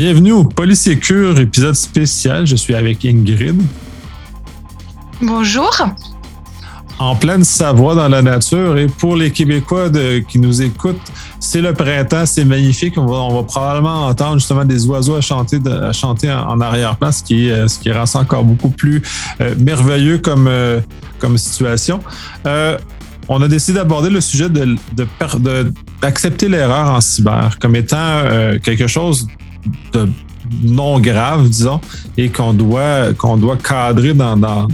Bienvenue au Polysécure, épisode spécial. Je suis avec Ingrid. Bonjour. En pleine Savoie dans la nature. Et pour les Québécois qui nous écoutent, c'est le printemps, c'est magnifique. On va, probablement entendre justement des oiseaux à chanter, à chanter en, arrière-plan, ce qui, euh, ce qui rend ça encore beaucoup plus euh, merveilleux comme, euh, comme situation. on a décidé d'aborder le sujet de, d'accepter l'erreur en cyber comme étant quelque chose de non grave, disons, et qu'on doit, qu'on doit cadrer dans, dans,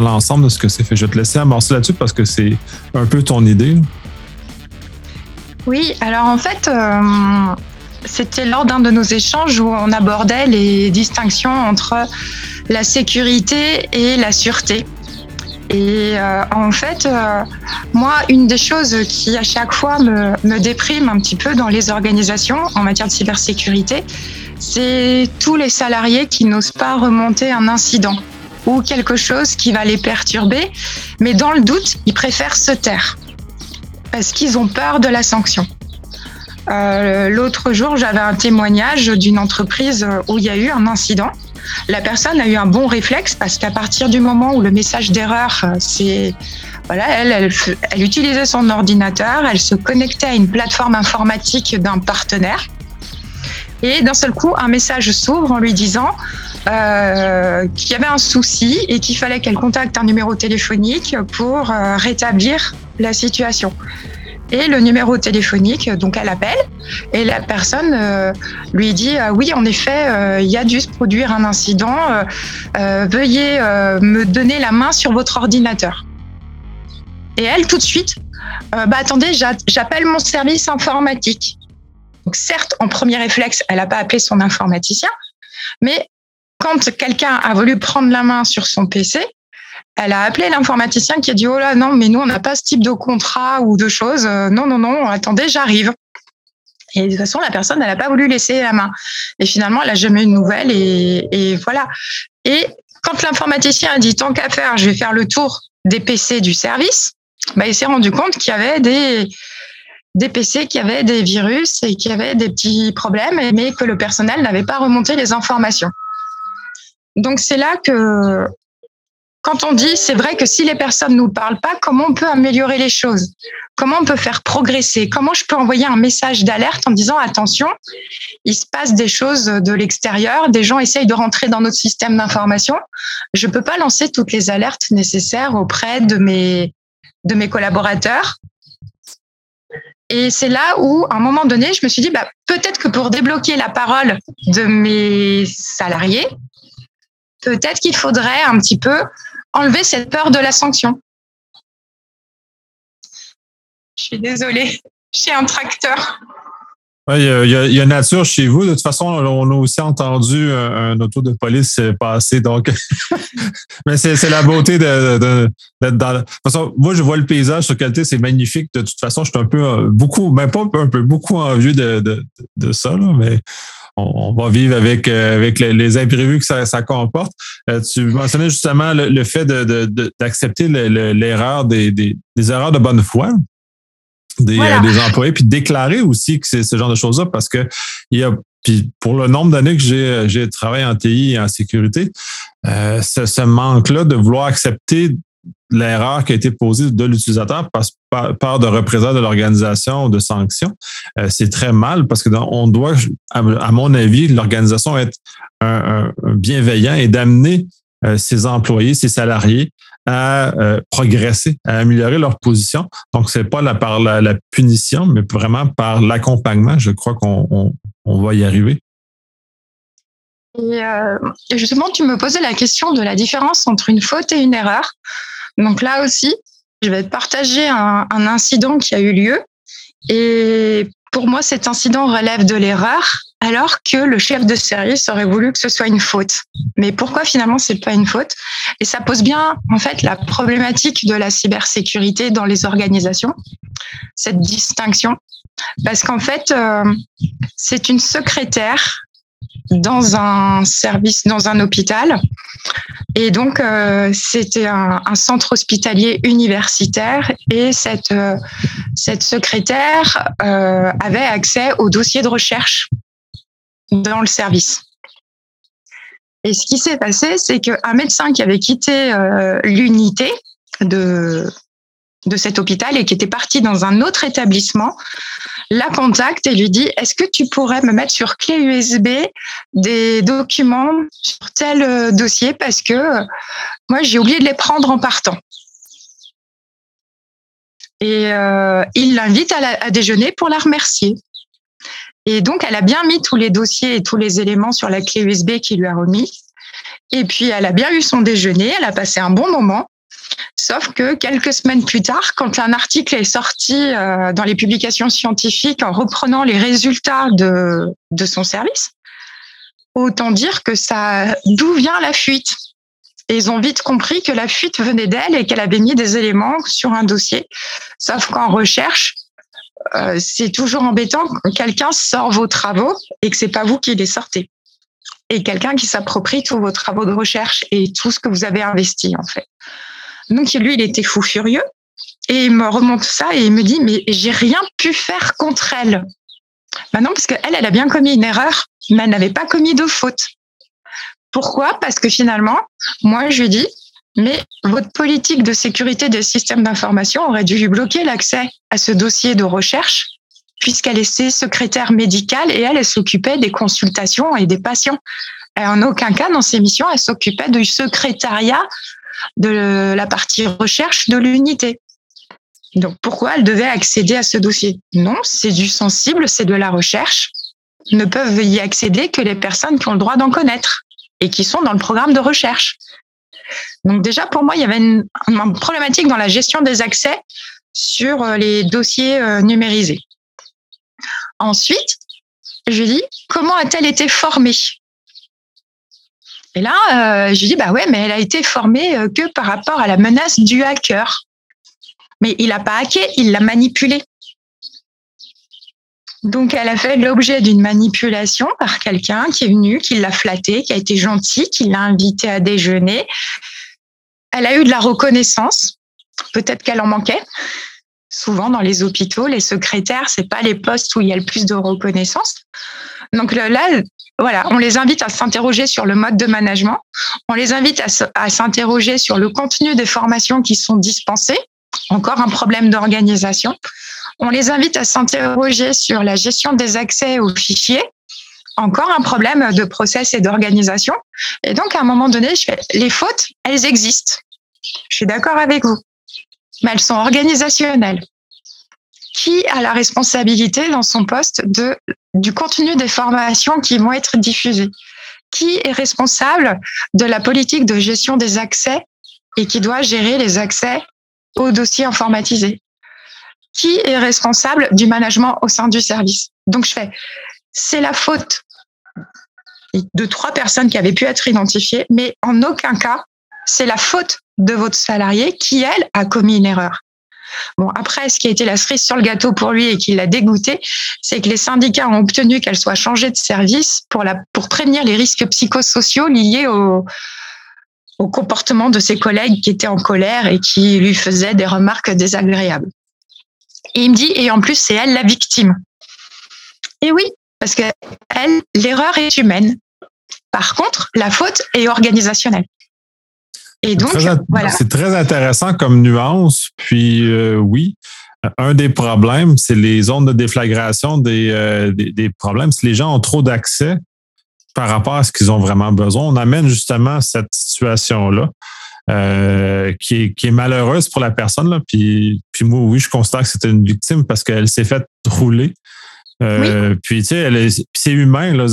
l'ensemble de ce que c'est fait. Je vais te laisser amorcer là-dessus parce que c'est un peu ton idée. Oui, alors en fait, euh, c'était lors d'un de nos échanges où on abordait les distinctions entre la sécurité et la sûreté. Et euh, en fait, euh, moi, une des choses qui à chaque fois me, me, déprime un petit peu dans les organisations en matière de cybersécurité, c'est tous les salariés qui n'osent pas remonter un incident ou quelque chose qui va les perturber, mais dans le doute, ils préfèrent se taire parce qu'ils ont peur de la sanction. Euh, L'autre jour, j'avais un témoignage d'une entreprise où il y a eu un incident la personne a eu un bon réflexe parce qu'à partir du moment où le message d'erreur, euh, c'est voilà, elle, utilisait son ordinateur, elle se connectait à une plateforme informatique d'un partenaire. Et d'un seul coup, un message s'ouvre en lui disant euh, qu'il y avait un souci et qu'il fallait qu'elle contacte un numéro téléphonique pour euh, rétablir la situation et le numéro téléphonique. Donc elle appelle et la personne euh, lui dit euh, oui en effet euh, il y a dû se produire un incident. veuillez me donner la main sur votre ordinateur. Et elle tout de suite bah attendez j'appelle mon service informatique. Donc certes en premier réflexe elle n'a pas appelé son informaticien, mais quand quelqu'un a voulu prendre la main sur son PC, elle a appelé l'informaticien qui a dit oh là non mais nous on n'a pas ce type de contrat ou de choses. Euh, non non non attendez j'arrive. Et de toute façon la personne elle n'a pas voulu laisser la main. Et finalement elle a jamais eu de nouvelles et, et voilà. Et quand l'informaticien a dit tant qu'à faire je vais faire le tour des PC du service bah, il s'est rendu compte qu'il y avait des des PC qui avaient des virus et qui avaient des petits problèmes, mais que le personnel n'avait pas remonté les informations. Donc c'est là que quand on dit, c'est vrai que si les personnes nous parlent pas, comment on peut améliorer les choses? Comment on peut faire progresser? Comment je peux envoyer un message d'alerte en disant attention, il se passe des choses de l'extérieur, des gens essayent de rentrer dans notre système d'information. Je peux pas lancer toutes les alertes nécessaires auprès de mes de mes collaborateurs. Et c'est là où, à un moment donné, je me suis dit, bah, peut-être que pour débloquer la parole de mes salariés, peut-être qu'il faudrait un petit peu enlever cette peur de la sanction. Je suis désolée, j'ai un tracteur. Il y, a, nature chez vous. De toute façon, on a aussi entendu un, auto de police passer. Donc, mais c'est la beauté d'être de, dans. De toute façon, moi, je vois le paysage sur qualité, c'est magnifique. De toute façon, je suis un peu euh, beaucoup, même pas un peu, beaucoup envieux de, de, de ça, mais on, va vivre avec, euh, avec les, imprévus que ça, comporte. Euh, tu mentionnais justement le, fait d'accepter l'erreur des, erreurs de bonne foi des, euh, des employés, puis déclarer aussi que c'est ce genre de choses-là, parce que il y a puis pour le nombre d'années que j'ai, j'ai travaillé en TI et en sécurité, ce, ce manque-là de vouloir accepter l'erreur qui a été posée de l'utilisateur par, par de représentants de l'organisation ou de sanctions, euh, c'est très mal parce que on doit, à, mon avis, l'organisation être un, bienveillant et d'amener euh, ses employés, ses salariés euh, progresser, à améliorer leur position. Donc, c'est pas la, par la, punition, mais vraiment par l'accompagnement. Je crois qu'on on, va y arriver. Et justement, tu me posais la question de la différence entre une faute et une erreur. Donc là aussi, je vais partager un, incident qui a eu lieu. Et pour moi, cet incident relève de l'erreur, alors que le chef de service aurait voulu que ce soit une faute. Mais pourquoi finalement c'est pas une faute? Et ça pose bien en fait la problématique de la cybersécurité dans les organisations, cette distinction, parce qu'en fait euh, c'est une secrétaire dans un service, dans un hôpital. Et donc, euh, c'était un, centre hospitalier universitaire et cette, euh, cette secrétaire euh, avait accès au dossier de recherche dans le service. Et ce qui s'est passé, c'est qu'un médecin qui avait quitté l'unité de, de cet hôpital et qui était parti dans un autre établissement, la contacte et lui dit Est-ce que tu pourrais me mettre sur clé USB des documents sur tel euh, dossier parce que euh, moi j'ai oublié de les prendre en partant. Et euh, il l'invite à, à, déjeuner pour la remercier. Et donc, elle a bien mis tous les dossiers et tous les éléments sur la clé USB qu'il lui a remis. Et puis, elle a bien eu son déjeuner, elle a passé un bon moment. Sauf que quelques semaines plus tard, quand un article est sorti euh, dans les publications scientifiques en reprenant les résultats de, son service, autant dire que ça, d'où vient la fuite ils ont vite compris que la fuite venait d'elle et qu'elle avait mis des éléments sur un dossier. Sauf qu'en recherche, euh, c'est toujours embêtant quand quelqu'un sort vos travaux et que c'est pas vous qui les sortez. Et quelqu'un qui s'approprie tous vos travaux de recherche et tout ce que vous avez investi, en fait. Donc, lui, il était fou furieux. Et il me remonte ça et il me dit, mais j'ai rien pu faire contre elle. Ben non, parce qu'elle, elle a bien commis une erreur, mais elle n'avait pas commis de faute. Pourquoi? Parce que finalement, moi, je dis, mais votre politique de sécurité des systèmes d'information aurait dû lui bloquer l'accès à ce dossier de recherche, puisqu'elle était secrétaire médicale et elle, elle s'occupait des consultations et des patients. Et en aucun cas, dans ses missions, elle s'occupait du secrétariat de la partie recherche de l'unité. Donc, pourquoi elle devait accéder à ce dossier? Non, c'est du sensible, c'est de la recherche. Ne peuvent y accéder que les personnes qui ont le droit d'en connaître et qui sont dans le programme de recherche. Donc déjà, pour moi, il y avait une, problématique dans la gestion des accès sur euh, les dossiers euh, numérisés. Ensuite, je dis, comment a-t-elle été formée? Et là, euh, je dis, bah ouais, mais elle a été formée que par rapport à la menace du hacker. Mais il n'a pas hacké, il l'a manipulé. Donc, elle a fait l'objet d'une manipulation par quelqu'un qui est venu, qui l'a flatté, qui a été gentil, qui l'a invité à déjeuner. Elle a eu de la reconnaissance. Peut-être qu'elle en manquait. Souvent, dans les hôpitaux, les secrétaires, c'est pas les postes où il y a le plus de reconnaissance. Donc là, on les invite à s'interroger sur le mode de management. On les invite à s'interroger sur le contenu des formations qui sont dispensées. Encore un problème d'organisation. On les invite à s'interroger sur la gestion des accès aux fichiers. Encore un problème de process et d'organisation. Et donc, à un moment donné, les fautes, elles existent. Je suis d'accord avec vous. Mais elles sont organisationnelles. Qui a la responsabilité dans son poste de, du contenu des formations qui vont être diffusées? Qui est responsable de la politique de gestion des accès et qui doit gérer les accès aux dossiers informatisés? Qui est responsable du management au sein du service? Donc je fais, c'est la faute de trois personnes qui avaient pu être identifiées, mais en aucun cas, c'est la faute de votre salarié qui, elle, a commis une erreur. Bon, après, ce qui a été la cerise sur le gâteau pour lui et qui l'a dégoûté, c'est que les syndicats ont obtenu qu'elle soit changée de service pour, prévenir les risques psychosociaux liés au, comportement de ses collègues qui étaient en colère et qui lui faisaient des remarques désagréables. Et il me dit, et en plus, c'est elle la victime. Et oui, parce que elle, l'erreur est humaine. Par contre, la faute est organisationnelle. Et donc, voilà. C'est très intéressant comme nuance. Puis, euh, oui, un des problèmes, c'est les zones de déflagration des, euh, des, des, problèmes. Si les gens ont trop d'accès par rapport à ce qu'ils ont vraiment besoin, on amène justement cette situation-là. Euh, qui, est, qui est malheureuse pour la personne. Là. Puis, puis moi, oui, je constate que c'était une victime parce qu'elle s'est faite rouler. Euh, Puis, tu sais, c'est humain. Là,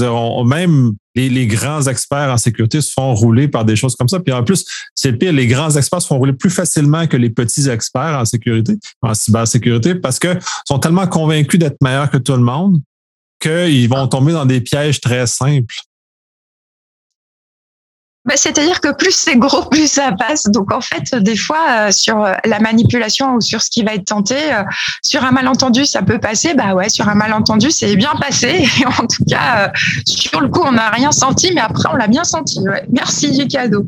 même les, les, grands experts en sécurité se font rouler par des choses comme ça. Puis en plus, c'est pire, les grands experts se font rouler plus facilement que les petits experts en sécurité, en cybersécurité, parce qu'ils sont tellement convaincus d'être meilleurs que tout le monde qu'ils vont tomber dans des pièges très simples. Bah, c'est-à-dire que plus c'est gros, plus ça passe. Donc en fait, des fois, euh, sur euh, la manipulation ou sur ce qui va être tenté, euh, sur un malentendu, ça peut passer. Bah ouais, sur un malentendu, c'est bien passé. Et en tout cas, sur le coup, on n'a rien senti, mais après, on l'a bien senti. Merci du cadeau.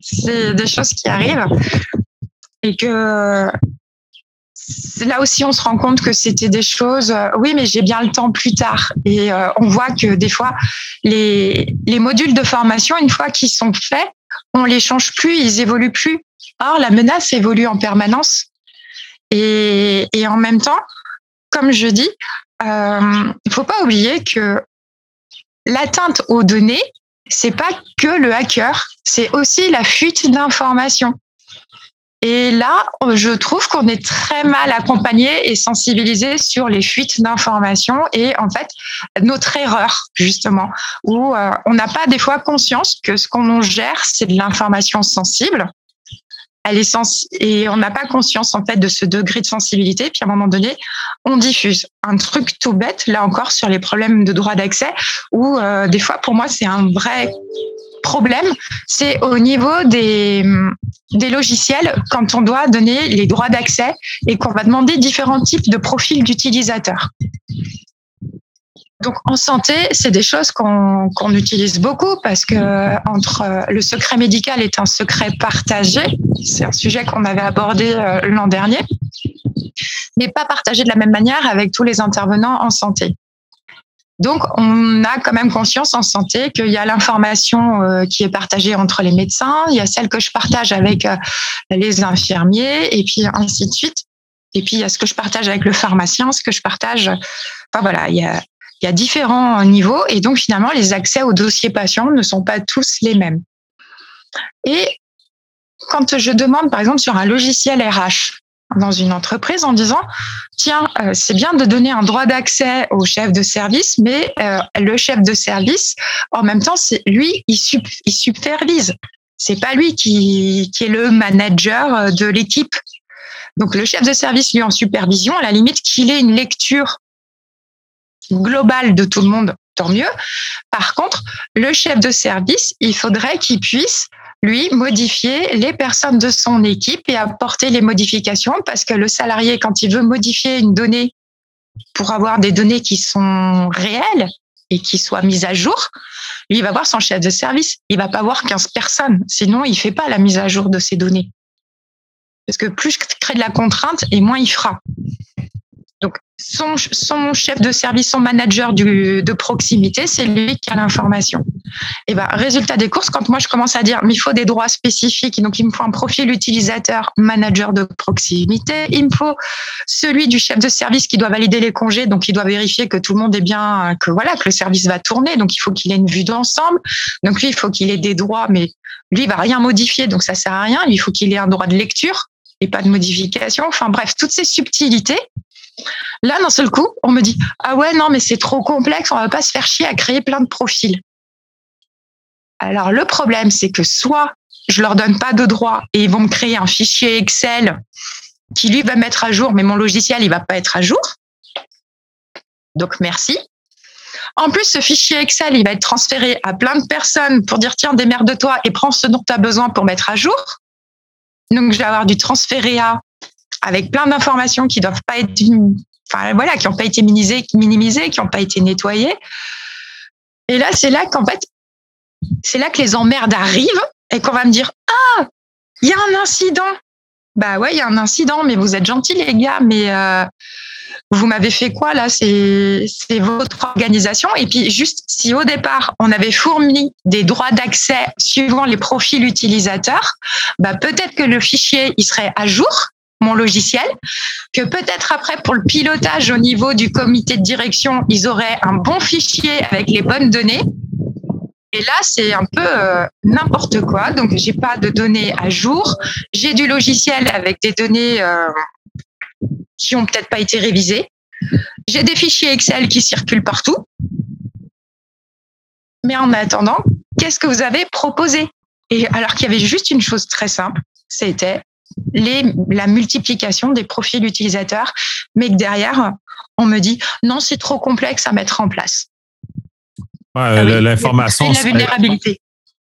C'est des choses qui arrivent et que là aussi, on se rend compte que c'était des choses, euh, oui, mais j'ai bien le temps plus tard. Et euh, on voit que des fois, les, les modules de formation, une fois qu'ils sont faits, on les change plus, ils évoluent plus. Or, la menace évolue en permanence. Et, en même temps, comme je dis, euh, il faut pas oublier que l'atteinte aux données, c'est pas que le hacker, c'est aussi la fuite d'informations. Et là, je trouve qu'on est très mal accompagné et sensibilisé sur les fuites d'informations et en fait notre erreur justement, où euh, on n'a pas des fois conscience que ce qu'on gère, c'est de l'information sensible. Elle est sens et on n'a pas conscience en fait de ce degré de sensibilité. Puis à un moment donné, on diffuse un truc tout bête, là encore sur les problèmes de droit d'accès, où euh, des fois pour moi c'est un vrai problème, c'est au niveau des, logiciels quand on doit donner les droits d'accès et qu'on va demander différents types de profils d'utilisateurs. Donc en santé, c'est des choses qu'on utilise beaucoup parce que le secret médical est un secret partagé, c'est un sujet qu'on avait abordé euh, l'an dernier, mais pas partagé de la même manière avec tous les intervenants en santé. Donc, on a quand même conscience en santé qu'il y a l'information euh, qui est partagée entre les médecins, il y a celle que je partage avec euh, les infirmiers, et puis ainsi de suite. Et puis, il y a ce que je partage avec le pharmacien, ce que je partage. Enfin, voilà, il y a, il y a différents niveaux, et donc finalement, les accès aux dossiers patients ne sont pas tous les mêmes. Et quand je demande, par exemple, sur un logiciel RH, dans une entreprise en disant tiens euh, c'est bien de donner un droit d'accès au chef de service mais euh, le chef de service en même temps c'est lui il, il supervise. C'est pas lui qui, qui est le manager euh, de l'équipe. Donc le chef de service lui en supervision à la limite qu'il ait une lecture globale de tout le monde tant mieux. Par contre le chef de service il faudrait qu'il puisse lui, modifier les personnes de son équipe et apporter les modifications parce que le salarié, quand il veut modifier une donnée pour avoir des données qui sont réelles et qui soient mises à jour, lui, il va voir son chef de service. Il va pas voir 15 personnes. Sinon, il fait pas la mise à jour de ces données. Parce que plus je crée de la contrainte et moins il fera. Son, chef de service, son manager du, de proximité, c'est lui qui a l'information. Et ben, résultat des courses, quand moi je commence à dire, mais il faut des droits spécifiques, donc il me faut un profil utilisateur, manager de proximité, il me faut celui du chef de service qui doit valider les congés, donc il doit vérifier que tout le monde est bien, que voilà, que le service va tourner, donc il faut qu'il ait une vue d'ensemble. Donc lui, il faut qu'il ait des droits, mais lui, il va rien modifier, donc ça sert à rien. il faut qu'il ait un droit de lecture et pas de modification. Enfin bref, toutes ces subtilités Là, d'un seul coup, on me dit Ah ouais, non, mais c'est trop complexe, on va pas se faire chier à créer plein de profils. Alors, le problème, c'est que soit je leur donne pas de droit et ils vont me créer un fichier Excel qui lui va mettre à jour, mais mon logiciel, il va pas être à jour. Donc, merci. En plus, ce fichier Excel, il va être transféré à plein de personnes pour dire tiens, démerde-toi et prends ce dont tu as besoin pour mettre à jour. Donc, je vais avoir du transféré à avec plein d'informations qui doivent pas être, enfin voilà, qui n'ont pas été minimisées, minimisées, qui n'ont pas été nettoyées. Et là, c'est là qu'en fait, c'est là que les emmerdes arrivent et qu'on va me dire ah, il y a un incident. Bah ouais, il y a un incident, mais vous êtes gentils les gars, mais euh, vous m'avez fait quoi là? C'est votre organisation. Et puis juste si au départ on avait fourni des droits d'accès suivant les profils utilisateurs, bah peut-être que le fichier il serait à jour mon logiciel, que peut-être après pour le pilotage au niveau du comité de direction, ils auraient un bon fichier avec les bonnes données. Et là, c'est un peu euh, n'importe quoi. Donc, j'ai pas de données à jour. J'ai du logiciel avec des données euh, qui ont peut-être pas été révisées. J'ai des fichiers Excel qui circulent partout. Mais en attendant, qu'est-ce que vous avez proposé? Et alors qu'il y avait juste une chose très simple, c'était les, la multiplication des profils utilisateurs, mais que derrière, on me dit non, c'est trop complexe à mettre en place. Ah l'information. La vulnérabilité.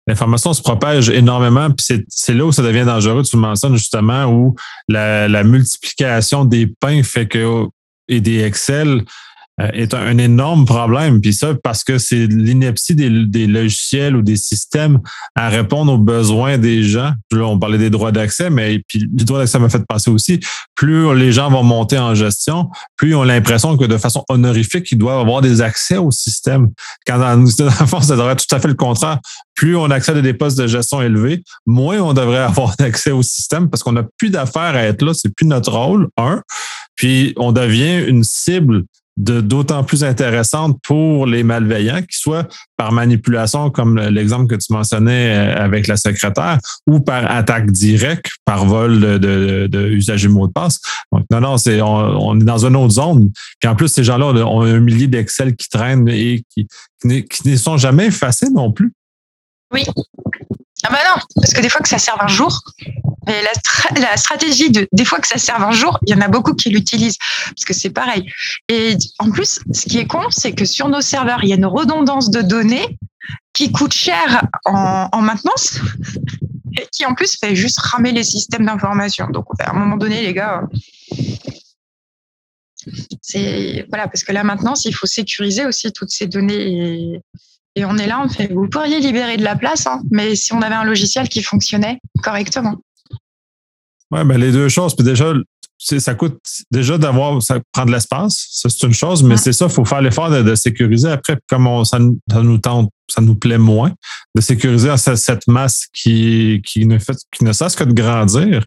L'information se propage énormément, puis c'est là où ça devient dangereux. Tu le mentionnes justement, où la, multiplication des pains fait que et des Excel, est un, énorme problème. Puis ça, parce que c'est l'ineptie des, logiciels ou des systèmes à répondre aux besoins des gens. Là, on parlait des droits d'accès, mais puis le droit d'accès m'a fait passer aussi. Plus les gens vont monter en gestion, plus ils ont l'impression que de façon honorifique, ils doivent avoir des accès au système. Quand dans, dans le fond, ça devrait être tout à fait le contraire. Plus on accède à des postes de gestion élevés, moins on devrait avoir accès au système parce qu'on n'a plus d'affaires à être là. C'est plus notre rôle, un. Puis on devient une cible d'autant plus intéressante pour les malveillants, qu'ils soient par manipulation, comme l'exemple que tu mentionnais euh, avec la secrétaire, ou par attaque directe, par vol de, de, de mot de passe. Donc, non, non, c'est, on, est dans une autre zone. Puis en plus, ces gens-là ont un millier d'Excel qui traînent et qui ne sont jamais effacés non plus. Oui. Ah bah non, parce que des fois que ça sert un jour, et la, la, stratégie de des fois que ça sert un jour, il y en a beaucoup qui l'utilisent parce que c'est pareil. Et en plus, ce qui est con, c'est que sur nos serveurs, il y a une redondance de données qui coûte cher en, en maintenance et qui en plus fait juste ramer les systèmes d'information. Donc à un moment donné, les gars, c'est voilà parce que là maintenant, il faut sécuriser aussi toutes ces données. Et on est là, on fait, vous pourriez libérer de la place, hein, mais si on avait un logiciel qui fonctionnait correctement. Oui, mais les deux choses. Puis déjà, ça coûte déjà d'avoir, ça prend de l'espace, ça c'est une chose, mais c'est ça, il faut faire l'effort de, sécuriser. Après, comme on, ça, nous tente, ça nous plaît moins, de sécuriser cette masse qui, qui, ne fait, qui ne cesse que de grandir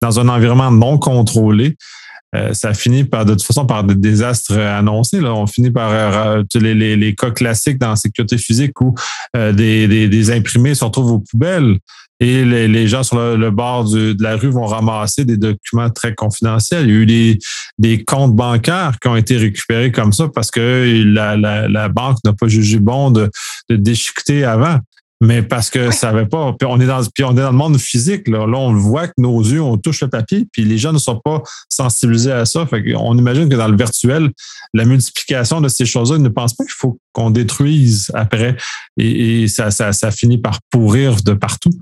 dans un environnement non contrôlé. Euh, ça finit par, de toute façon, par des désastres annoncés. On finit par euh, les, cas classiques dans la sécurité physique où euh, des, imprimés se retrouvent aux poubelles et les, gens sur le, bord de la rue vont ramasser des documents très confidentiels. Il y a eu des, comptes bancaires qui ont été récupérés comme ça parce que la banque n'a pas jugé bon de, de déchiqueter avant mais parce que ça avait pas. Puis on est dans, puis on est dans le monde physique. Là. on voit que nos yeux, on touche le papier, puis les gens ne sont pas sensibilisés à ça. On imagine que dans le virtuel, la multiplication de ces choses-là, ils ne pensent pas qu'il faut qu'on détruise après. Et, ça, ça, ça finit par pourrir de partout.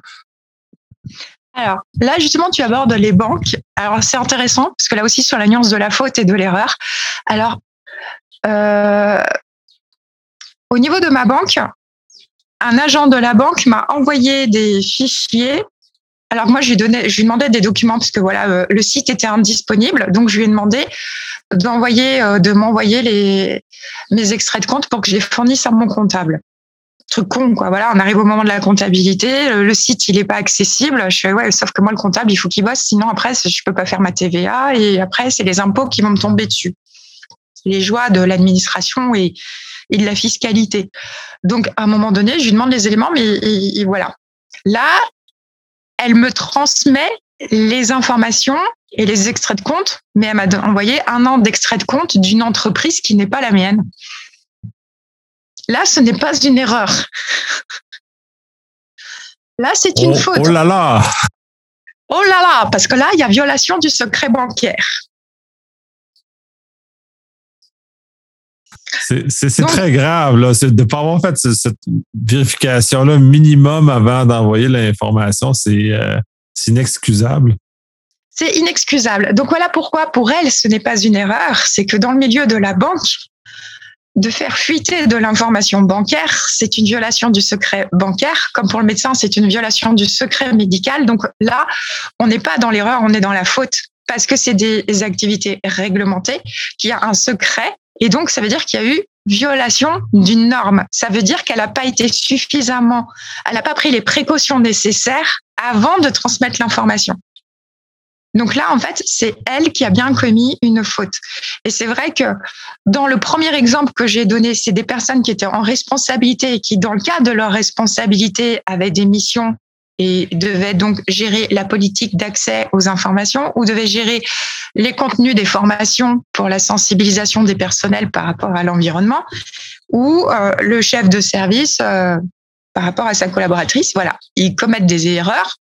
Alors là, justement, tu abordes les banques. Alors c'est intéressant parce que là aussi sur la nuance de la faute et de l'erreur. Alors euh, au niveau de ma banque, un agent de la banque m'a envoyé des fichiers. Alors moi, je lui, donnais, je lui demandais des documents parce que voilà, euh, le site était indisponible. Donc, je lui ai demandé d'envoyer, euh, de m'envoyer les, mes extraits de compte pour que je les fournisse à mon comptable. Truc con, quoi. Voilà, on arrive au moment de la comptabilité. Le, site, il n'est pas accessible. Je fais, ouais, sauf que moi, le comptable, il faut qu'il bosse. Sinon, après, je peux pas faire ma TVA. Et après, c'est les impôts qui vont me tomber dessus. Les joies de l'administration et, et de la fiscalité. Donc, à un moment donné, je lui demande les éléments, mais voilà. Là, elle me transmet les informations et les extraits de compte, mais elle m'a envoyé un an d'extrait de compte d'une entreprise qui n'est pas la mienne. Là, ce n'est pas une erreur. Là, c'est une oh, faute. Oh là là Oh là là, parce que là, il y a violation du secret bancaire. C'est très grave là, de ne pas avoir fait cette vérification-là minimum avant d'envoyer l'information. Euh, c'est inexcusable. C'est inexcusable. Donc voilà pourquoi pour elle, ce n'est pas une erreur. C'est que dans le milieu de la banque, de faire fuiter de l'information bancaire, c'est une violation du secret bancaire. Comme pour le médecin, c'est une violation du secret médical. Donc là, on n'est pas dans l'erreur, on est dans la faute parce que c'est des activités réglementées, qu'il y a un secret et donc, ça veut dire qu'il y a eu violation d'une norme. Ça veut dire qu'elle n'a pas été suffisamment, elle n'a pas pris les précautions nécessaires avant de transmettre l'information. Donc là, en fait, c'est elle qui a bien commis une faute. Et c'est vrai que dans le premier exemple que j'ai donné, c'est des personnes qui étaient en responsabilité et qui, dans le cadre de leur responsabilité, avaient des missions et devait donc gérer la politique d'accès aux informations ou devait gérer les contenus des formations pour la sensibilisation des personnels par rapport à l'environnement ou euh, le chef de service euh, par rapport à sa collaboratrice. Voilà, ils commettent des erreurs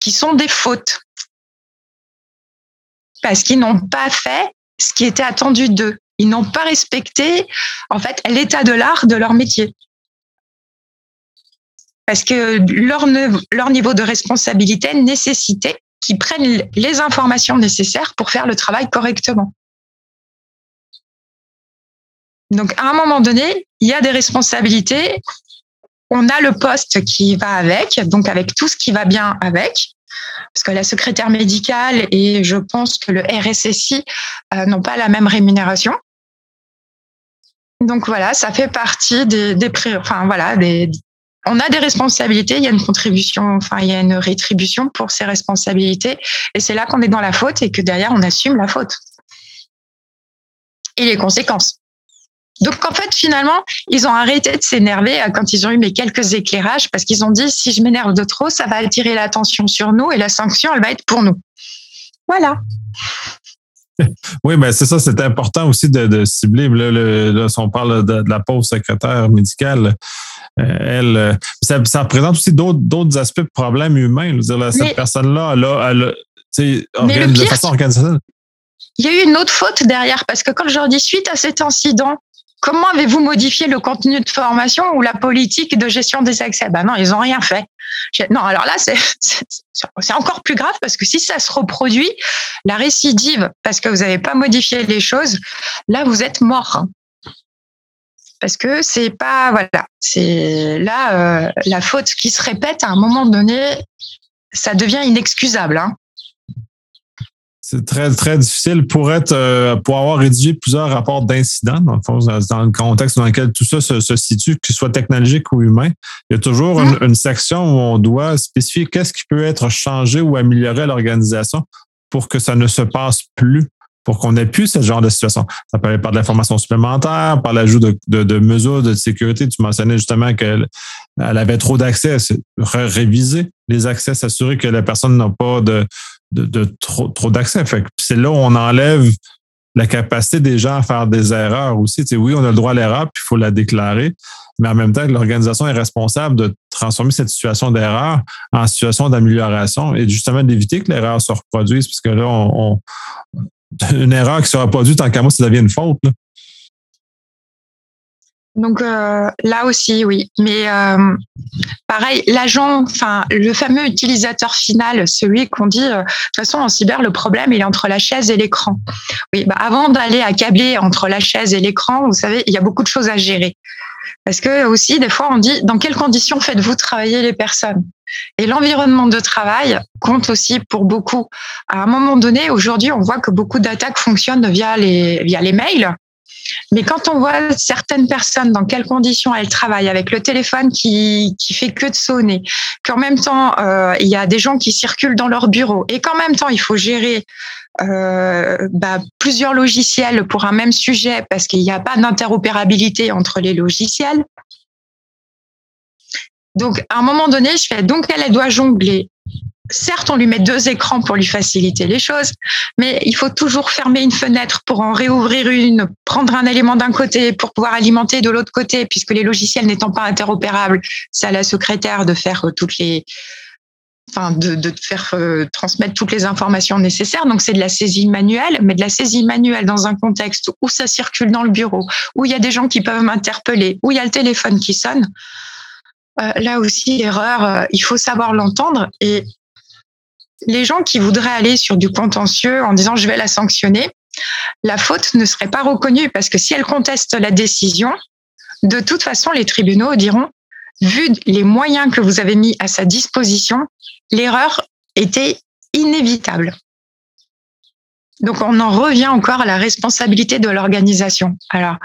qui sont des fautes parce qu'ils n'ont pas fait ce qui était attendu d'eux. Ils n'ont pas respecté en fait l'état de l'art de leur métier parce que leur, niveau de responsabilité nécessitait qu'ils prennent les informations nécessaires pour faire le travail correctement. Donc, à un moment donné, il y a des responsabilités. On a le poste qui va avec, donc avec tout ce qui va bien avec, parce que la secrétaire médicale et je pense que le RSSI euh, n'ont pas la même rémunération. Donc voilà, ça fait partie des, des enfin voilà, des, on a des responsabilités, il y a une contribution, enfin il y a une rétribution pour ces responsabilités, et c'est là qu'on est dans la faute et que derrière on assume la faute et les conséquences. Donc en fait finalement ils ont arrêté de s'énerver euh, quand ils ont eu mes quelques éclairages parce qu'ils ont dit si je m'énerve de trop ça va attirer l'attention sur nous et la sanction elle va être pour nous. Voilà. Oui, mais c'est ça, c'est important aussi de, cibler. Là, on parle de, la pauvre secrétaire médicale, elle, euh, ça, ça, représente aussi d'autres aspects de problèmes humains. Dire, cette personne-là, elle a, de façon organisationnelle. Il y a eu une autre faute derrière, parce que quand je leur dis suite à cet incident, comment avez-vous modifié le contenu de formation ou la politique de gestion des accès? Ben non, ils n'ont rien fait. Non, alors là, c'est encore plus grave parce que si ça se reproduit, la récidive, parce que vous n'avez pas modifié les choses, là, vous êtes mort parce que c'est pas voilà, c'est là euh, la faute qui se répète à un moment donné, ça devient inexcusable. Hein. C'est très, très difficile pour être euh, pour avoir rédigé plusieurs rapports d'incidents, dans le dans le contexte dans lequel tout ça se, situe, que ce soit technologique ou humain. Il y a toujours une, une, section où on doit spécifier qu'est-ce qui peut être changé ou amélioré à l'organisation pour que ça ne se passe plus pour qu'on ait plus ce genre de situation. Ça peut être par de l'information supplémentaire, par l'ajout de, de, mesures de sécurité. Tu mentionnais justement qu'elle elle avait trop d'accès. Réviser les accès, s'assurer que la personne n'a pas de, de, trop, trop d'accès. c'est là où on enlève la capacité des gens à faire des erreurs aussi. Oui, on a le droit à l'erreur, puis il faut la déclarer, mais en même temps, l'organisation est responsable de transformer cette situation d'erreur en situation d'amélioration et justement d'éviter que l'erreur se reproduise, puisque là, on, une erreur qui sera produite tant qu'à moi, ça devient une faute. Donc euh, là aussi, oui. Mais euh, pareil, l'agent, le fameux utilisateur final, celui qu'on dit, euh, de toute façon en cyber, le problème il est entre la chaise et l'écran. Oui, bah, avant d'aller accabler entre la chaise et l'écran, vous savez, il y a beaucoup de choses à gérer. Parce que aussi, des fois, on dit dans quelles conditions faites-vous travailler les personnes? Et l'environnement de travail compte aussi pour beaucoup. À un moment donné, aujourd'hui, on voit que beaucoup d'attaques fonctionnent via les via les mails. Mais quand on voit certaines personnes dans quelles conditions elles travaillent, avec le téléphone qui qui fait que de sonner, qu'en même temps euh, il y a des gens qui circulent dans leur bureau et qu'en même temps il faut gérer euh, bah, plusieurs logiciels pour un même sujet parce qu'il n'y a pas d'interopérabilité entre les logiciels. Donc à un moment donné, je fais donc elle doit jongler certes, on lui met deux écrans pour lui faciliter les choses, mais il faut toujours fermer une fenêtre pour en réouvrir une, prendre un élément d'un côté pour pouvoir alimenter de l'autre côté, puisque les logiciels n'étant pas interopérables, c'est à la secrétaire de faire euh, toutes les, enfin, de, de faire euh, transmettre toutes les informations nécessaires. Donc, c'est de la saisie manuelle, mais de la saisie manuelle dans un contexte où ça circule dans le bureau, où il y a des gens qui peuvent m'interpeller, où il y a le téléphone qui sonne. Euh, là aussi, erreur, il faut savoir l'entendre et les gens qui voudraient aller sur du contentieux en disant je vais la sanctionner, la faute ne serait pas reconnue parce que si elle conteste la décision, de toute façon, les tribunaux diront, vu les moyens que vous avez mis à sa disposition, l'erreur était inévitable. Donc on en revient encore à la responsabilité de l'organisation. Alors,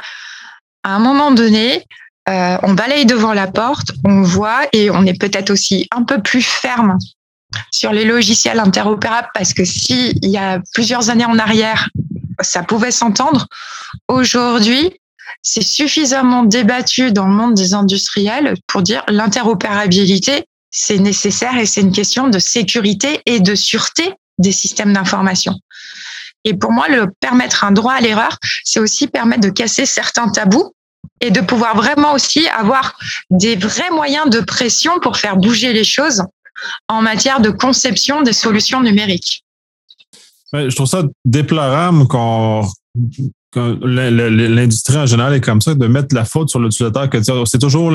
à un moment donné, euh, on balaye devant la porte, on voit et on est peut-être aussi un peu plus ferme sur les logiciels interopérables parce que si il y a plusieurs années en arrière, ça pouvait s'entendre. Aujourd'hui, c'est suffisamment débattu dans le monde des industriels pour dire l'interopérabilité, c'est nécessaire et c'est une question de sécurité et de sûreté des systèmes d'information. Et pour moi, le permettre un droit à l'erreur, c'est aussi permettre de casser certains tabous et de pouvoir vraiment aussi avoir des vrais moyens de pression pour faire bouger les choses en matière de conception des solutions numériques. Je trouve ça déplorable qu'on l'industrie en général est comme ça, de mettre la faute sur l'utilisateur, c'est toujours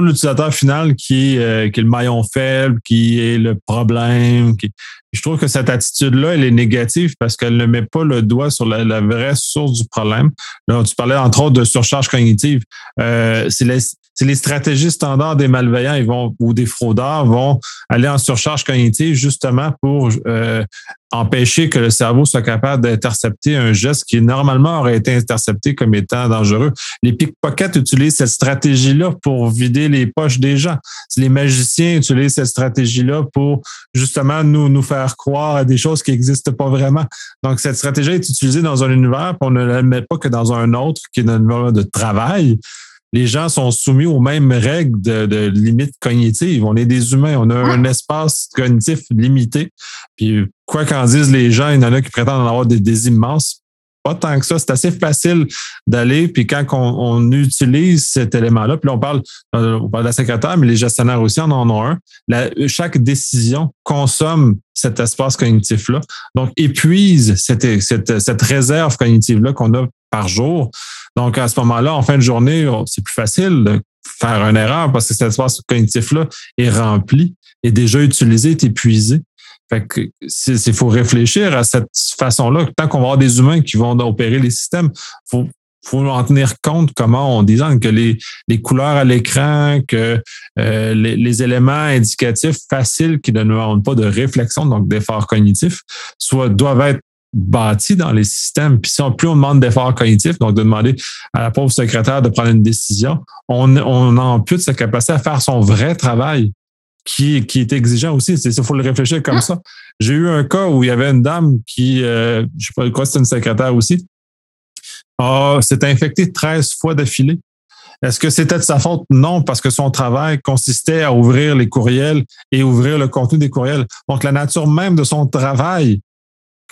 l'utilisateur final qui, euh, qui est le maillon faible, qui est le problème. Qui... Je trouve que cette attitude-là, elle est négative parce qu'elle ne met pas le doigt sur la, vraie source du problème. Là, tu parlais entre autres de surcharge cognitive. Euh, c'est c'est les stratégies standards des malveillants ils vont, ou des fraudeurs vont aller en surcharge cognitive justement pour euh, empêcher que le cerveau soit capable d'intercepter un geste qui normalement aurait été intercepté comme étant dangereux. Les pickpockets utilisent cette stratégie-là pour vider les poches des gens. Les magiciens utilisent cette stratégie-là pour justement nous, nous faire croire à des choses qui n'existent pas vraiment. Donc, cette stratégie est utilisée dans un univers, on ne la met pas que dans un autre qui est un univers de travail les gens sont soumis aux mêmes règles de, de limites cognitives. On est des humains, on a un espace cognitif limité. Puis quoi qu'en disent les gens, il y en a qui prétendent en avoir des, immenses. Pas tant que ça, c'est assez facile d'aller. Puis quand on, utilise cet élément-là, puis là, on parle, euh, on parle de la secrétaire, mais les gestionnaires aussi en en ont un. chaque décision consomme cet espace cognitif-là. Donc, épuise cette, cette, cette réserve cognitive-là qu'on a par jour. Donc, à ce moment-là, en fin de journée, c'est plus facile de faire une erreur parce que cet espace cognitif-là est rempli, est déjà utilisé, est épuisé. Fait que il faut réfléchir à cette façon-là. Tant qu'on va avoir des humains qui vont opérer les systèmes, faut faut en tenir compte comment on design, que les, les couleurs à l'écran, que euh, les, les, éléments indicatifs faciles qui ne demandent pas de réflexion, donc d'effort cognitif, soit doivent être bâti dans les systèmes. Puis si on, plus on demande d'efforts cognitifs, donc de demander à la pauvre secrétaire de prendre une décision, on, on ampute sa capacité à faire son vrai travail qui, qui est exigeant aussi. Il faut le réfléchir comme ça. J'ai eu un cas où il y avait une dame qui, euh, je sais pas quoi, c'est une secrétaire aussi, s'est infectée 13 fois d'affilée. Est-ce que c'était de sa faute? Non, parce que son travail consistait à ouvrir les courriels et ouvrir le contenu des courriels. Donc, la nature même de son travail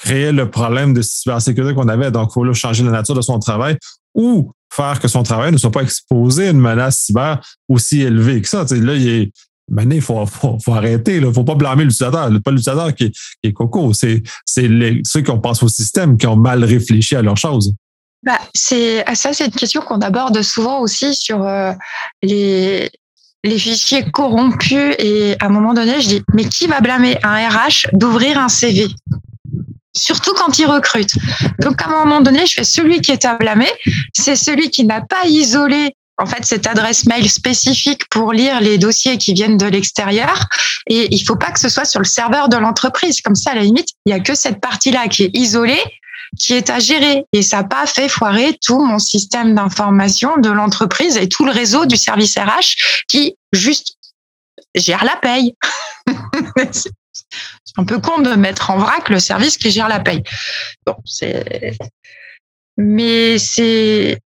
créer le problème de cybersécurité qu'on avait. Donc, il faut changer la nature de son travail ou faire que son travail ne soit pas exposé à une menace cyber aussi élevée que ça. là, il est, Maintenant, il faut, faut, arrêter. Il ne faut pas blâmer l'utilisateur. Pas l'utilisateur qui, est coco. C'est ceux qui ont pensé au système, qui ont mal réfléchi à leurs choses. Bah, c'est ça, c'est une question qu'on aborde souvent aussi sur euh, les, les fichiers corrompus. Et à un moment donné, je dis, mais qui va blâmer un RH d'ouvrir un CV surtout quand ils recrutent. Donc, à un moment donné, je fais celui qui est à blâmer, c'est celui qui n'a pas isolé en fait cette adresse mail spécifique pour lire les dossiers qui viennent de l'extérieur. Et il faut pas que ce soit sur le serveur de l'entreprise. Comme ça, à la limite, il y a que cette partie-là qui est isolée, qui est à gérer. Et ça n'a pas fait foirer tout mon système d'information de l'entreprise et tout le réseau du service RH qui juste gère la paye. Un peu con de mettre en vrac le service qui gère la paye. Bon, c'est, mais c'est,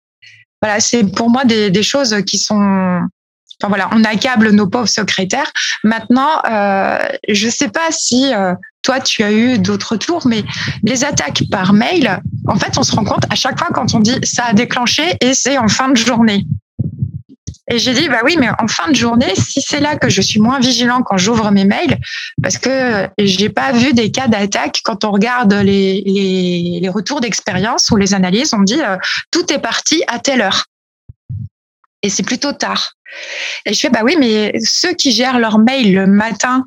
voilà, c'est pour moi des, choses qui sont, enfin voilà, on accable nos pauvres secrétaires. Maintenant, euh, je sais pas si euh, toi tu as eu d'autres tours, mais les attaques par mail, en fait, on se rend compte à chaque fois quand on dit ça a déclenché et c'est en fin de journée. Et j'ai dit, bah oui, mais en fin de journée, si c'est là que je suis moins vigilant quand j'ouvre mes mails, parce que j'ai pas vu des cas d'attaque quand on regarde les, les, retours d'expérience ou les analyses, on dit, euh, tout est parti à telle heure. Et c'est plutôt tard. Et je fais, bah oui, mais ceux qui gèrent leur mail le matin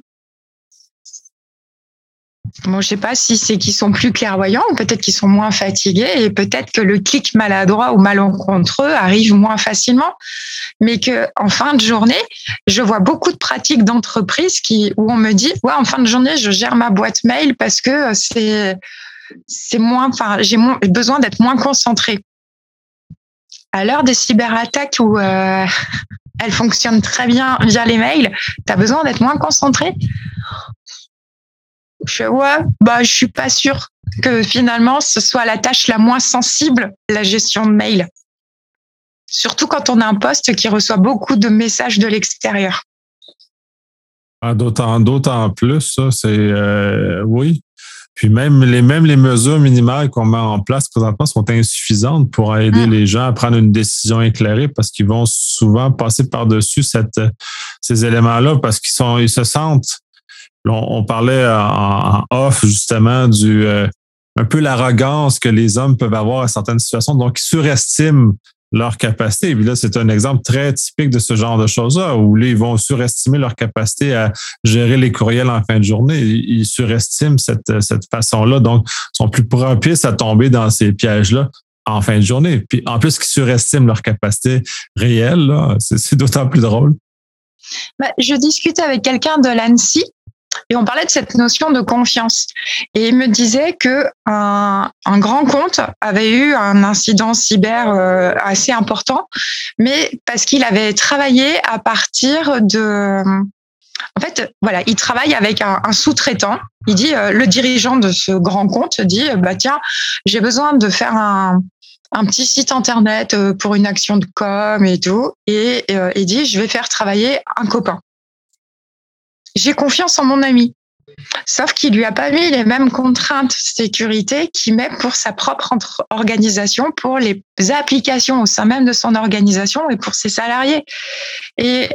Bon, je sais pas si c'est qu'ils sont plus clairvoyants ou peut-être qu'ils sont moins fatigués et peut-être que le clic maladroit ou malencontreux arrive moins facilement. Mais que en fin de journée, je vois beaucoup de pratiques d'entreprise qui où on me dit ouais en fin de journée je gère ma boîte mail parce que c'est c'est moins enfin j'ai besoin d'être moins concentré. À l'heure des cyberattaques où euh, elles fonctionnent très bien via les mails, tu as besoin d'être moins concentré. Je ouais, bah, je suis pas sûre que finalement ce soit la tâche la moins sensible, la gestion de mail. Surtout quand on a un poste qui reçoit beaucoup de messages de l'extérieur. Ah, d'autant, d'autant plus, ça, c'est euh, oui. Puis même les, même les mesures minimales qu'on met en place présentement sont insuffisantes pour aider ah. les gens à prendre une décision éclairée parce qu'ils vont souvent passer par-dessus cette, ces éléments-là parce qu'ils sont, ils se sentent on, parlait en, off justement du, euh, un peu l'arrogance que les hommes peuvent avoir à certaines situations. Donc, ils surestiment leur capacité. Et puis là, c'est un exemple très typique de ce genre de choses-là, où là, ils vont surestimer leur capacité à gérer les courriels en fin de journée. Ils surestiment cette, cette façon-là, donc sont plus propices à tomber dans ces pièges-là en fin de journée. Puis en plus, qu'ils surestiment leur capacité réelle, c'est d'autant plus drôle. Bah, je discutais avec quelqu'un de l'ANSI et on parlait de cette notion de confiance. Et il me disait que un, grand compte avait eu un incident cyber euh, assez important, mais parce qu'il avait travaillé à partir de en fait, voilà, il travaille avec un, sous-traitant. Il dit, euh, le dirigeant de ce grand compte dit, bah tiens, j'ai besoin de faire un, un petit site internet euh, pour une action de com et tout, et il dit, je vais faire travailler un copain j'ai confiance en mon ami. Sauf qu'il lui a pas mis les mêmes contraintes sécurité qu'il met pour sa propre organisation, pour les applications au sein même de son organisation et pour ses salariés. Et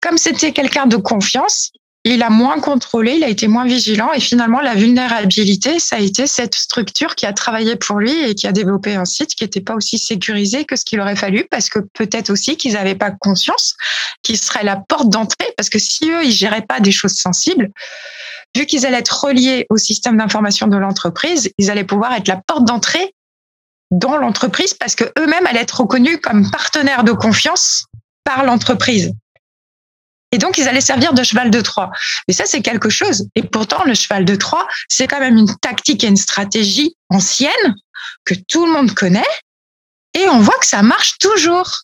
comme c'était quelqu'un de confiance, il a moins contrôlé, il a été moins vigilant et finalement la vulnérabilité, ça a été cette structure qui a travaillé pour lui et qui a développé un site qui n'était pas aussi sécurisé que ce qu'il aurait fallu parce que peut-être aussi qu'ils n'avaient pas conscience qu'il serait la porte d'entrée parce que si eux ils géraient pas des choses sensibles, vu qu'ils allaient être reliés au système d'information de l'entreprise, ils allaient pouvoir être la porte d'entrée dans l'entreprise parce que eux-mêmes allaient être reconnus comme partenaires de confiance par l'entreprise. Et donc, ils allaient servir de cheval de Troie. Et ça, c'est quelque chose. Et pourtant, le cheval de Troie, c'est quand même une tactique et une stratégie ancienne que tout le monde connaît. Et on voit que ça marche toujours.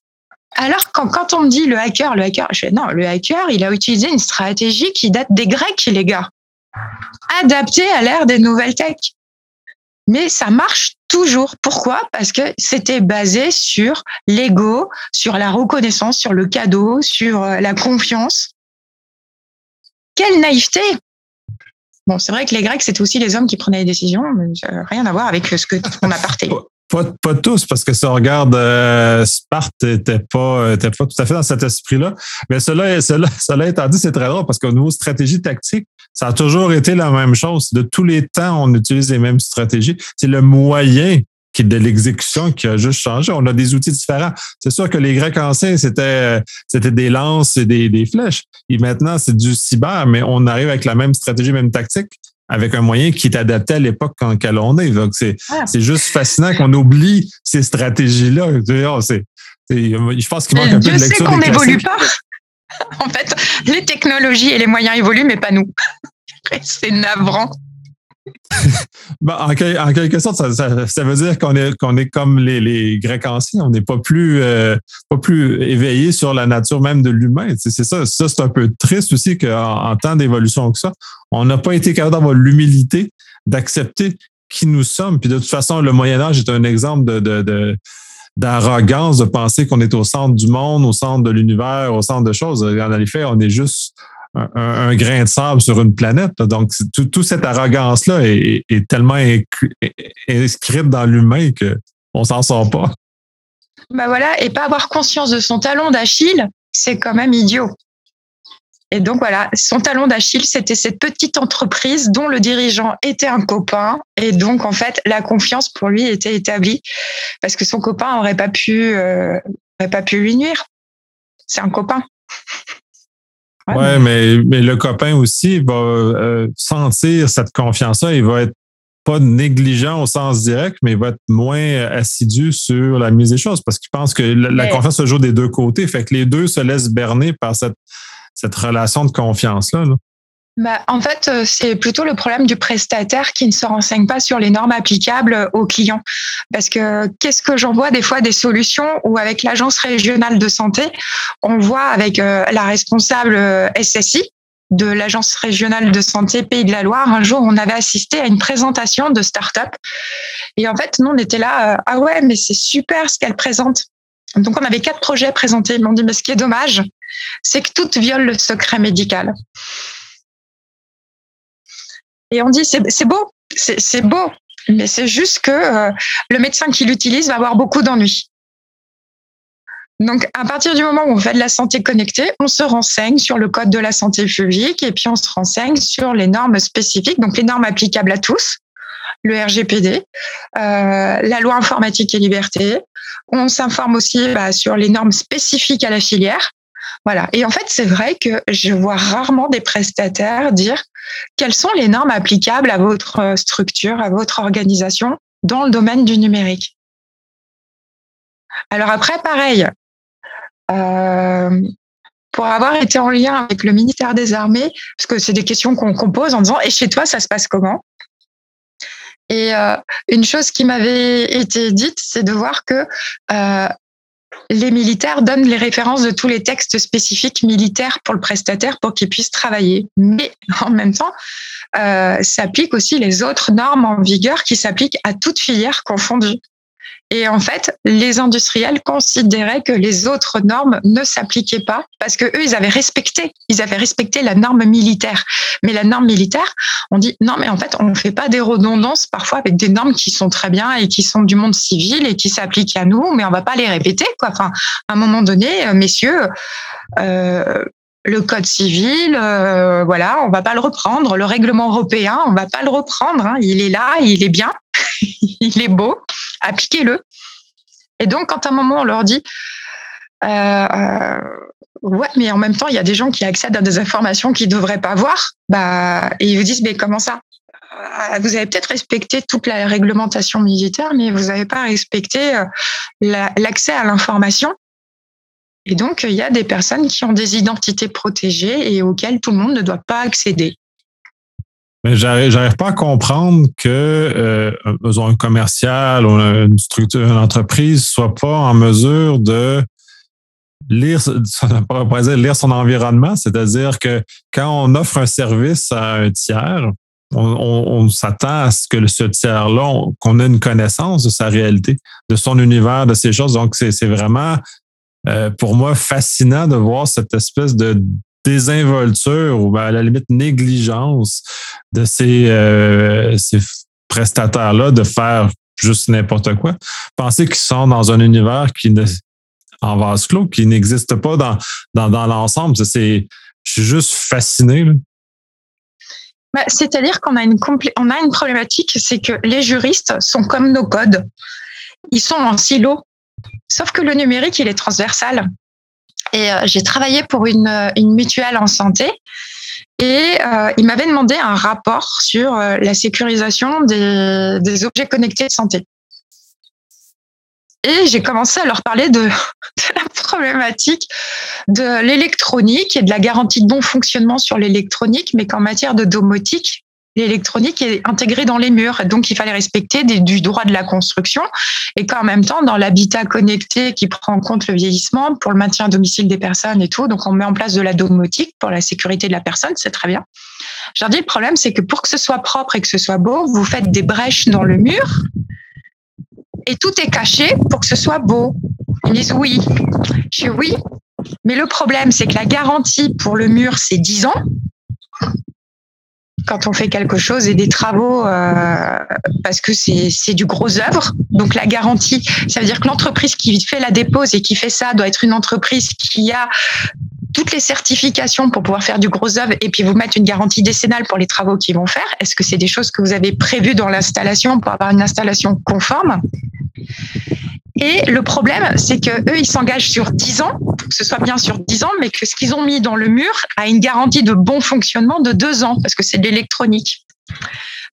Alors, quand, quand on me dit le hacker, le hacker, je fais non, le hacker, il a utilisé une stratégie qui date des Grecs, les gars. Adaptée à l'ère des nouvelles tech. Mais ça marche toujours. Pourquoi? Parce que c'était basé sur l'ego, sur la reconnaissance, sur le cadeau, sur euh, la confiance. Quelle naïveté Bon, c'est vrai que les Grecs, c'était aussi les hommes qui prenaient les décisions, mais rien à voir avec ce qu'on a. Pas, pas, tous, parce que si on regarde, euh, Sparte n'était pas, était pas tout à fait dans cet esprit-là. Mais cela, cela, cela étant dit, c'est très drôle parce qu'au niveau stratégie tactique, ça a toujours été la même chose. De tous les temps, on utilise les mêmes stratégies. C'est le moyen qui de l'exécution qui a juste changé. On a des outils différents. C'est sûr que les Grecs anciens, c'était c'était des lances et des, des flèches. Et maintenant, c'est du cyber, mais on arrive avec la même stratégie, même tactique, avec un moyen qui est adapté à l'époque en laquelle on est. Donc, c'est ah. c'est juste fascinant qu'on oublie ces stratégies-là. Je pense qu'il manque un peu de lecture. Dieu sait qu'on n'évolue pas. en fait, les technologies et les moyens évoluent, mais pas nous. C'est navrant. Ben, en, quelque sorte, ça, veut dire qu'on est, qu'on est comme les, Grecs anciens. On n'est pas plus, euh, plus éveillé sur la nature même de l'humain. C'est ça. Ça, c'est un peu triste aussi qu'en en temps d'évolution que ça, on n'a pas été capable d'avoir l'humilité d'accepter qui nous sommes. Puis de toute façon, le Moyen Âge est un exemple de d'arrogance de penser qu'on est au centre du monde, au centre de l'univers, au centre de choses. En effet, on est juste un, grain de sable sur une planète. Donc, toute tout cette arrogance-là est, tellement inscrite dans l'humain qu'on s'en sort pas. Ben voilà, et pas avoir conscience de son talon d'Achille, c'est quand même idiot. Et donc voilà, son talon d'Achille, c'était cette petite entreprise dont le dirigeant était un copain. Et donc en fait, la confiance pour lui était établie parce que son copain aurait pas euh, pas pu lui nuire. C'est un copain. Ouais, mais, mais le copain aussi va euh, sentir cette confiance-là. Il va être pas négligent au sens direct, mais il va être moins assidu sur la mise des choses parce qu'il pense que la, confiance se joue des deux côtés. Fait que les deux se laissent berner par cette cette relation de confiance-là? Bah, en fait, euh, c'est plutôt le problème du prestataire qui ne se renseigne pas sur les normes applicables aux clients. Parce que qu'est-ce que j'en vois des fois des solutions où avec l'agence régionale de santé, on voit avec euh, la responsable euh, SSI de l'agence régionale de santé Pays de la Loire, un jour, on avait assisté à une présentation de start-up. Et en fait, nous, on était là, ah ouais, mais c'est super ce qu'elle présente. Donc, on avait quatre projets présentés. Ils m'ont dit, mais ce qui est dommage, c'est que tout viole le secret médical. Et on dit, c'est beau, c'est beau, mais c'est juste que euh, le médecin qui l'utilise va avoir beaucoup d'ennuis. Donc, à partir du moment où on fait de la santé connectée, on se renseigne sur le code de la santé publique et puis on se renseigne sur les normes spécifiques, donc les normes applicables à tous, le RGPD, la loi informatique et liberté. On s'informe aussi bah, sur les normes spécifiques à la filière. Voilà. Et en fait, c'est vrai que je vois rarement des prestataires dire quelles sont les normes applicables à votre structure, à votre organisation dans le domaine du numérique. Alors après, pareil, euh, pour avoir été en lien avec le ministère des Armées, parce que c'est des questions qu'on pose en disant et chez toi ça se passe comment? Et euh, une chose qui m'avait été dite, c'est de voir que euh, les militaires donnent les références de tous les textes spécifiques militaires pour le prestataire pour qu'il puisse travailler. Mais en même temps, euh, s'appliquent aussi les autres normes en vigueur qui s'appliquent à toute filière confondue. Et en fait, les industriels considéraient que les autres normes ne s'appliquaient pas parce que eux, ils avaient respecté, ils avaient respecté la norme militaire. Mais la norme militaire, on dit non, mais en fait, on ne fait pas des redondances parfois avec des normes qui sont très bien et qui sont du monde civil et qui s'appliquent à nous, mais on va pas les répéter, quoi. Enfin, à un moment donné, euh, messieurs, euh, le code civil, euh, voilà, on va pas le reprendre. Le règlement européen, on va pas le reprendre. Hein. Il est là, il est bien, il est beau appliquez-le. Et donc, quand à un moment on leur dit, euh, euh, ouais, mais en même temps, il y a des gens qui accèdent à des informations qu'ils devraient pas voir, bah, et ils vous disent, mais comment ça? Vous avez peut-être respecté toute la réglementation militaire, mais vous n'avez pas respecté l'accès à l'information. Et donc, il y a des personnes qui ont des identités protégées et auxquelles tout le monde ne doit pas accéder. Mais j'arrive pas à comprendre que euh, un commercial ou une structure, une entreprise soit pas en mesure de lire, lire son environnement. C'est-à-dire que quand on offre un service à un tiers, on, s'attend à ce que ce tiers-là, qu'on ait une connaissance de sa réalité, de son univers, de ces choses. Donc, c'est vraiment, euh, pour moi, fascinant de voir cette espèce de désinvolture ou ben, à la limite négligence de ces, euh, prestataires-là de faire juste n'importe quoi. Penser qu'ils sont dans un univers qui ne, en vase clos, qui n'existe pas dans, dans, l'ensemble. Je suis juste fasciné. Bah, c'est-à-dire qu'on a une, on a une problématique, c'est que les juristes sont comme nos codes. Ils sont en silo. Sauf que le numérique, il est transversal. Et euh, j'ai travaillé pour une, euh, une, mutuelle en santé. Et euh, il m'avait demandé un rapport sur euh, la sécurisation des, objets connectés de santé. Et j'ai commencé à leur parler de la problématique de l'électronique et de la garantie de bon fonctionnement sur l'électronique, mais qu'en matière de domotique, l'électronique est intégrée dans les murs. Donc, il fallait respecter du droit de la construction et qu'en même temps, dans l'habitat connecté qui prend en compte le vieillissement pour le maintien à domicile des personnes et tout, donc on met en place de la domotique pour la sécurité de la personne, c'est très bien. Leur dis, le problème, c'est que pour que ce soit propre et que ce soit beau, vous faites des brèches dans le mur et tout est caché pour que ce soit beau. Ils disent oui. Je dis oui, mais le problème, c'est que la garantie pour le mur, c'est 10 ans quand on fait quelque chose et des travaux euh, parce que c'est du gros œuvre. Donc la garantie, ça veut dire que l'entreprise qui fait la dépose et qui fait ça doit être une entreprise qui a toutes les certifications pour pouvoir faire du gros œuvre et puis vous mettre une garantie décennale pour les travaux qu'ils vont faire. Est-ce que c'est des choses que vous avez prévues dans l'installation pour avoir une installation conforme? Et le problème, c'est que eux, ils s'engagent sur 10 ans, que ce soit bien sur 10 ans, mais que ce qu'ils ont mis dans le mur a une garantie de bon fonctionnement de 2 ans, parce que c'est de l'électronique.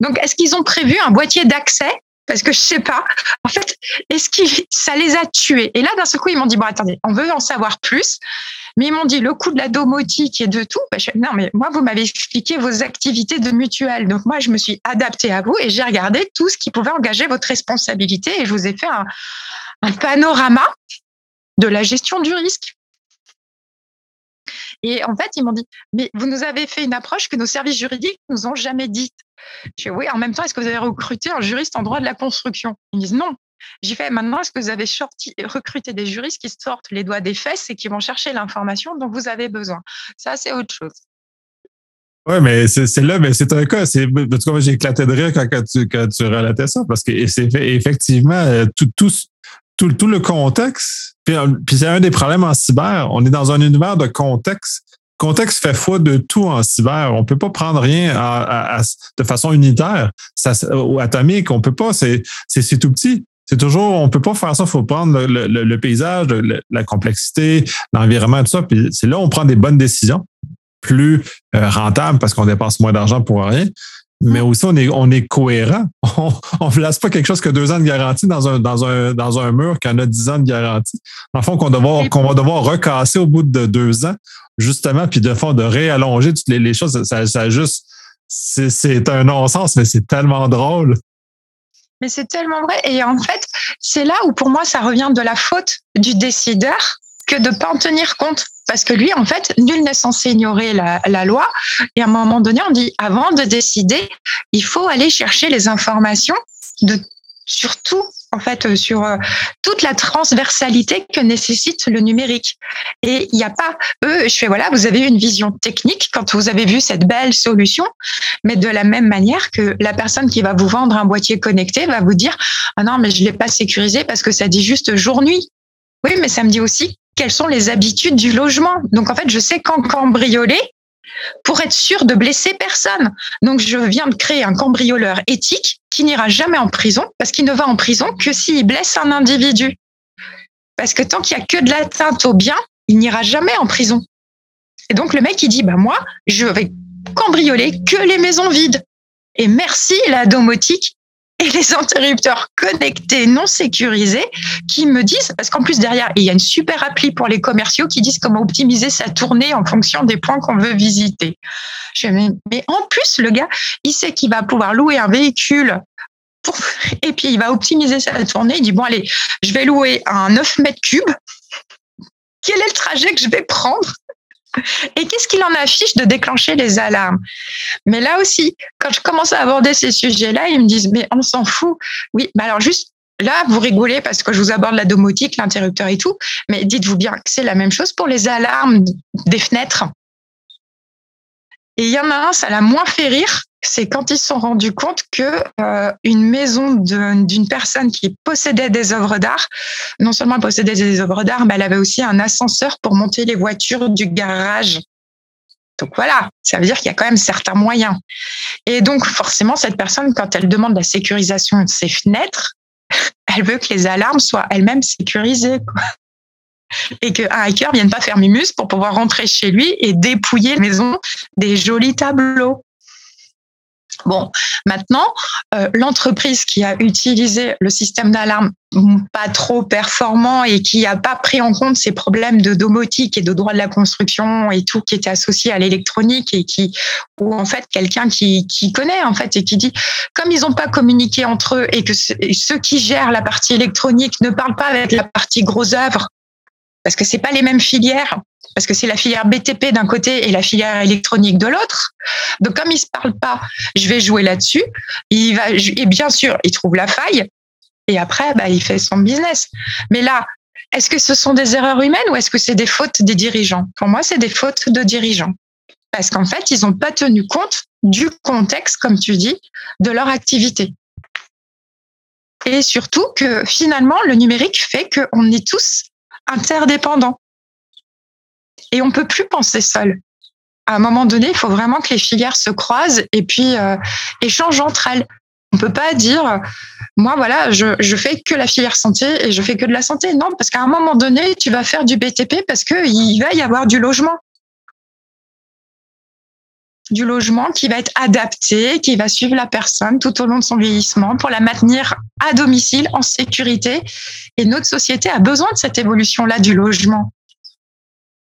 Donc, est-ce qu'ils ont prévu un boîtier d'accès? Parce que je sais pas. En fait, est-ce que ça les a tués? Et là, d'un seul coup, ils m'ont dit bon, attendez, on veut en savoir plus. Mais ils m'ont dit le coût de la domotique et de tout. Ben, non, mais moi, vous m'avez expliqué vos activités de mutuelle. Donc moi, je me suis adaptée à vous et j'ai regardé tout ce qui pouvait engager votre responsabilité et je vous ai fait un, un panorama de la gestion du risque. Et en fait, ils m'ont dit, mais vous nous avez fait une approche que nos services juridiques nous ont jamais dite. Je dis, oui, en même temps, est-ce que vous avez recruté un juriste en droit de la construction? Ils me disent non. J'ai fait, maintenant, est-ce que vous avez recruté des juristes qui sortent les doigts des fesses et qui vont chercher l'information dont vous avez besoin? Ça, c'est autre chose. Oui, mais c'est là, mais c'est un cas. C'est, j'ai éclaté de rire quand, tu, quand tu relatais ça, parce que c'est effectivement euh, tout, tout, tout, tout le contexte. Puis, puis c'est un des problèmes en cyber. On est dans un univers de contexte contexte fait foi de tout en cyber. On peut pas prendre rien de façon unitaire, ça, ou atomique. On peut pas. C'est, tout petit. C'est toujours, on peut pas faire ça. Il faut prendre le, paysage, la complexité, l'environnement, tout ça. Puis c'est là où on prend des bonnes décisions, plus euh, rentables parce qu'on dépense moins d'argent pour rien mais aussi on est, on est cohérent. On ne place pas quelque chose que deux ans de garantie dans un, dans un, dans un mur qui en a dix ans de garantie. En fond, qu'on qu'on va devoir recasser au bout de deux ans, justement, puis de fond, de réallonger toutes les, les choses. Ça, ça juste, c'est un non-sens, mais c'est tellement drôle. Mais c'est tellement vrai. Et en fait, c'est là où pour moi, ça revient de la faute du décideur que de ne pas en tenir compte. Parce que lui, en fait, nul n'est censé ignorer la, loi. Et à un moment donné, on dit, avant de décider, il faut aller chercher les informations de surtout en fait euh, sur euh, toute la transversalité que nécessite le numérique. Et il n'y a pas eux, je fais voilà, vous avez une vision technique quand vous avez vu cette belle solution, mais de la même manière que la personne qui va vous vendre un boîtier connecté va vous dire ah non mais je l'ai pas sécurisé parce que ça dit juste jour nuit. Oui, mais ça me dit aussi quelles sont les habitudes du logement. Donc en fait, je sais quand cambrioler pour être sûr de blesser personne. Donc je viens de créer un cambrioleur éthique qui n'ira jamais en prison parce qu'il ne va en prison que s'il blesse un individu. Parce que tant qu'il y a que de l'atteinte au bien, il n'ira jamais en prison. Et donc le mec il dit bah moi je vais cambrioler que les maisons vides. Et merci la domotique et les interrupteurs connectés non sécurisés qui me disent, parce qu'en plus derrière, il y a une super appli pour les commerciaux qui disent comment optimiser sa tournée en fonction des points qu'on veut visiter. mais en plus, le gars, il sait qu'il va pouvoir louer un véhicule et puis il va optimiser sa tournée. Il dit, bon, allez, je vais louer un 9 mètres cubes. Quel est le trajet que je vais prendre? Et qu'est-ce qu'il en affiche de déclencher les alarmes? Mais là aussi, quand je commence à aborder ces sujets-là, ils me disent, mais on s'en fout. Oui, mais alors juste, là, vous rigolez parce que je vous aborde la domotique, l'interrupteur et tout, mais dites-vous bien que c'est la même chose pour les alarmes des fenêtres. Et il y en a un, ça l'a moins fait rire, c'est quand ils se sont rendus compte que euh, une maison d'une personne qui possédait des œuvres d'art, non seulement elle possédait des œuvres d'art, mais elle avait aussi un ascenseur pour monter les voitures du garage. Donc voilà, ça veut dire qu'il y a quand même certains moyens. Et donc forcément, cette personne, quand elle demande la sécurisation de ses fenêtres, elle veut que les alarmes soient elles-mêmes sécurisées. Et qu'un hacker vienne pas faire mimus pour pouvoir rentrer chez lui et dépouiller la maison des jolis tableaux. Bon, maintenant, euh, l'entreprise qui a utilisé le système d'alarme pas trop performant et qui n'a pas pris en compte ces problèmes de domotique et de droit de la construction et tout qui était associé à l'électronique et qui ou en fait quelqu'un qui, qui connaît en fait et qui dit comme ils n'ont pas communiqué entre eux et que ceux qui gèrent la partie électronique ne parlent pas avec la partie gros œuvre parce que c'est pas les mêmes filières parce que c'est la filière BTP d'un côté et la filière électronique de l'autre. Donc comme ils se parlent pas, je vais jouer là-dessus. Il va et bien sûr, il trouve la faille et après bah, il fait son business. Mais là, est-ce que ce sont des erreurs humaines ou est-ce que c'est des fautes des dirigeants? Pour moi, c'est des fautes de dirigeants. Parce qu'en fait, ils n'ont pas tenu compte du contexte, comme tu dis, de leur activité. Et surtout que finalement, le numérique fait qu'on est tous interdépendants. Et on peut plus penser seul. À un moment donné, il faut vraiment que les filières se croisent et puis euh, échangent entre elles. On peut pas dire, moi voilà, je, je fais que la filière santé et je fais que de la santé. Non, parce qu'à un moment donné, tu vas faire du BTP parce que il va y avoir du logement du logement qui va être adapté, qui va suivre la personne tout au long de son vieillissement pour la maintenir à domicile en sécurité. Et notre société a besoin de cette évolution-là du logement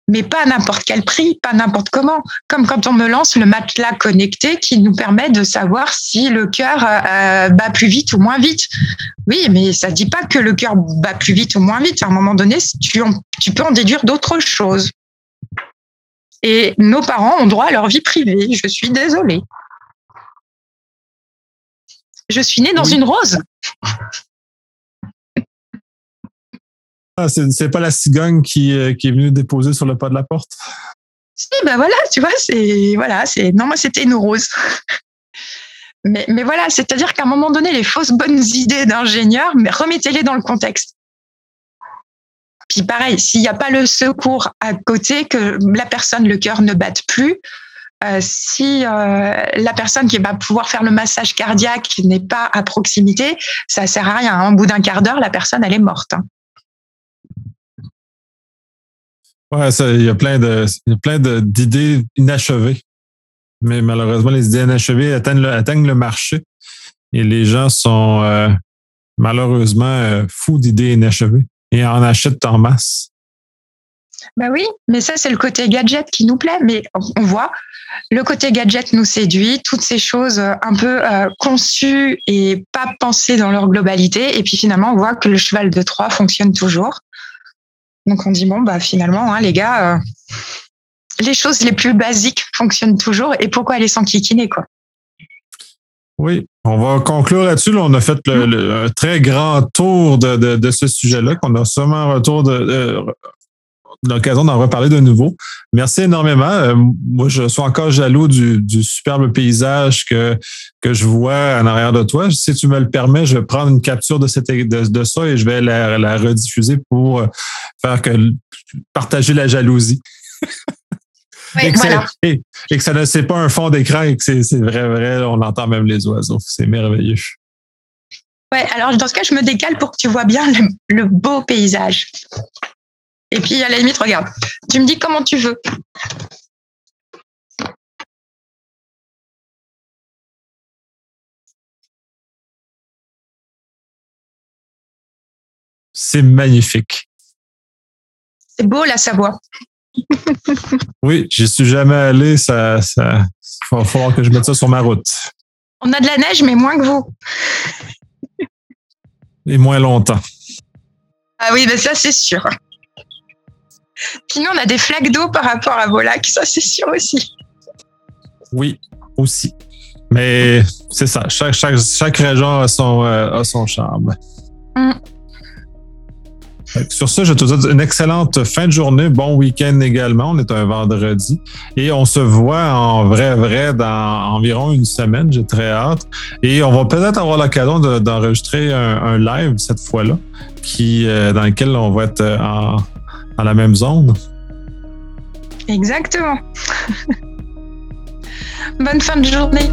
mais pas à n'importe quel prix, pas n'importe comment. Comme quand on me lance le matelas connecté qui nous permet de savoir si le cœur euh, bat plus vite ou moins vite. Oui, mais ça ne dit pas que le cœur bat plus vite ou moins vite. À un moment donné, tu, tu peux en déduire d'autres choses. Et nos parents ont droit à leur vie privée. Je suis désolée. Je suis née dans une rose. Ah, c'est pas la cigogne qui, euh, qui est venue déposer sur le pas de la porte? Si, ben voilà, tu vois, c'est voilà, c'est non, moi c'était une rose. mais, mais voilà, c'est-à-dire qu'à un moment donné, les fausses bonnes idées d'ingénieurs, remettez-les dans le contexte. Puis pareil, s'il n'y a pas le secours à côté, que la personne, le cœur ne batte plus, euh, si euh, la personne qui va pouvoir faire le massage cardiaque n'est pas à proximité, ça sert à rien. Au bout d'un quart d'heure, la personne, elle est morte. Hein. Ouais, il y a plein de, d'idées inachevées. Mais malheureusement, les idées inachevées atteignent le, atteignent le marché et les gens sont euh, malheureusement fous d'idées inachevées et en achètent en masse. Ben oui, mais ça, c'est le côté gadget qui nous plaît. Mais on voit, le côté gadget nous séduit, toutes ces choses euh, un peu euh, conçues et pas pensées dans leur globalité. Et puis finalement, on voit que le cheval de Troie fonctionne toujours. Donc on dit, bon, bah finalement, hein, les gars, euh, les choses les plus basiques fonctionnent toujours. Et pourquoi aller s'enquiquiner, quoi? Oui, on va conclure là-dessus. on a fait un très grand tour de, de, ce sujet-là, qu'on a sûrement retour de, l'occasion d'en reparler de nouveau. Merci énormément. Euh, moi, je suis encore jaloux du, superbe paysage que, que je vois en arrière de toi. Si tu me le permets, je vais prendre une capture de, cette, de, ça et je vais la, rediffuser pour euh, faire que partager la jalousie. et, que ça ne c'est pas un fond d'écran et que c'est vrai, vrai, on entend même les oiseaux. C'est merveilleux. Ouais, alors dans ce cas, je me décale pour que tu vois bien le beau paysage. Et puis, à la limite, regarde, tu me dis comment tu veux. C'est magnifique. C'est beau la Savoie. oui, j'y suis jamais allé. Ça, ça, va falloir que je mette ça sur ma route. On a de la neige, mais moins que vous. Et moins longtemps. Ah oui, mais ça, c'est sûr. Sinon, on a des flaques d'eau par rapport à vos lacs, ça c'est sûr aussi. Oui, aussi. Mais c'est ça, chaque, chaque, région a son, euh, son charme. Mm. Sur ce, je te souhaite une excellente fin de journée, bon week-end également. On est un vendredi et on se voit en vrai, vrai dans environ une semaine. J'ai très hâte. Et on va peut-être avoir l'occasion d'enregistrer un, live cette fois-là, qui euh, dans lequel on va être euh, en, à la même zone. Exactement. Bonne fin de journée.